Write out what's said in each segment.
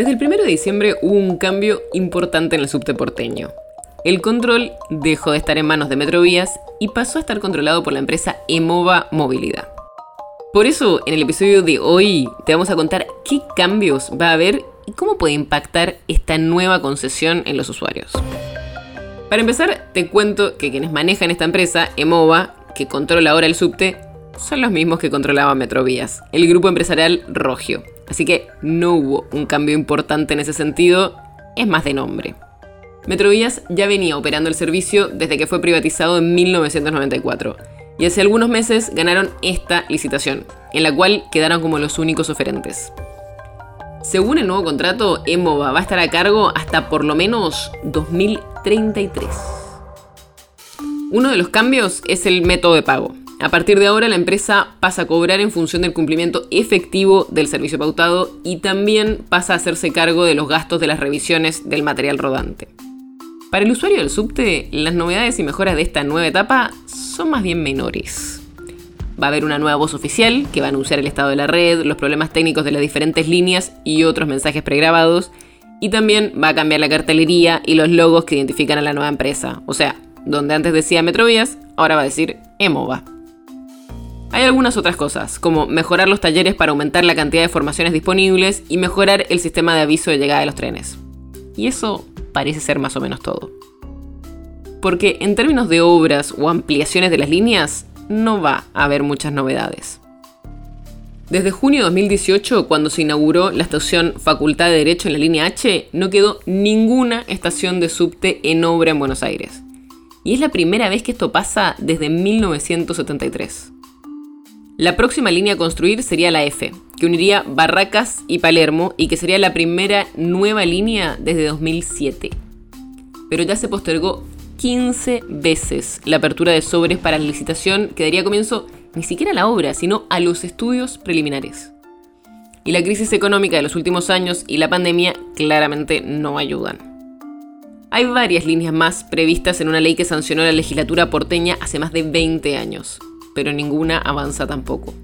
Desde el 1 de diciembre hubo un cambio importante en el subte porteño. El control dejó de estar en manos de Metrovías y pasó a estar controlado por la empresa Emova Movilidad. Por eso, en el episodio de hoy te vamos a contar qué cambios va a haber y cómo puede impactar esta nueva concesión en los usuarios. Para empezar, te cuento que quienes manejan esta empresa, Emova, que controla ahora el subte, son los mismos que controlaban Metrovías, el grupo empresarial Rogio. Así que no hubo un cambio importante en ese sentido, es más de nombre. Metrovías ya venía operando el servicio desde que fue privatizado en 1994 y hace algunos meses ganaron esta licitación, en la cual quedaron como los únicos oferentes. Según el nuevo contrato, Emova va a estar a cargo hasta por lo menos 2033. Uno de los cambios es el método de pago. A partir de ahora la empresa pasa a cobrar en función del cumplimiento efectivo del servicio pautado y también pasa a hacerse cargo de los gastos de las revisiones del material rodante. Para el usuario del subte, las novedades y mejoras de esta nueva etapa son más bien menores. Va a haber una nueva voz oficial que va a anunciar el estado de la red, los problemas técnicos de las diferentes líneas y otros mensajes pregrabados. Y también va a cambiar la cartelería y los logos que identifican a la nueva empresa. O sea, donde antes decía Metrovías, ahora va a decir Emova. Hay algunas otras cosas, como mejorar los talleres para aumentar la cantidad de formaciones disponibles y mejorar el sistema de aviso de llegada de los trenes. Y eso parece ser más o menos todo. Porque en términos de obras o ampliaciones de las líneas, no va a haber muchas novedades. Desde junio de 2018, cuando se inauguró la estación Facultad de Derecho en la línea H, no quedó ninguna estación de subte en obra en Buenos Aires. Y es la primera vez que esto pasa desde 1973. La próxima línea a construir sería la F, que uniría Barracas y Palermo y que sería la primera nueva línea desde 2007. Pero ya se postergó 15 veces la apertura de sobres para la licitación que daría comienzo ni siquiera a la obra, sino a los estudios preliminares. Y la crisis económica de los últimos años y la pandemia claramente no ayudan. Hay varias líneas más previstas en una ley que sancionó la legislatura porteña hace más de 20 años, pero ninguna avanza tampoco.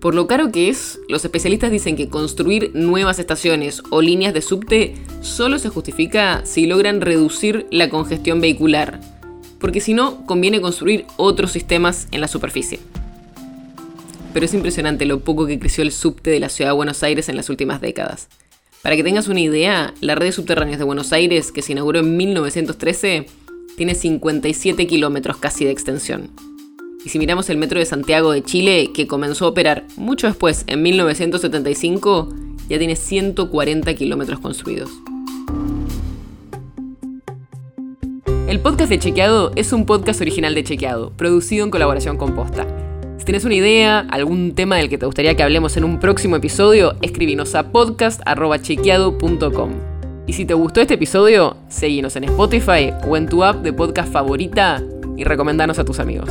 Por lo caro que es, los especialistas dicen que construir nuevas estaciones o líneas de subte solo se justifica si logran reducir la congestión vehicular, porque si no, conviene construir otros sistemas en la superficie. Pero es impresionante lo poco que creció el subte de la ciudad de Buenos Aires en las últimas décadas. Para que tengas una idea, la red de de Buenos Aires, que se inauguró en 1913, tiene 57 kilómetros casi de extensión. Y si miramos el metro de Santiago de Chile, que comenzó a operar mucho después, en 1975, ya tiene 140 kilómetros construidos. El podcast de Chequeado es un podcast original de Chequeado, producido en colaboración con Posta. Si tienes una idea, algún tema del que te gustaría que hablemos en un próximo episodio, escribinos a podcast.chequeado.com. Y si te gustó este episodio, seguinos en Spotify o en tu app de podcast favorita y recomendanos a tus amigos.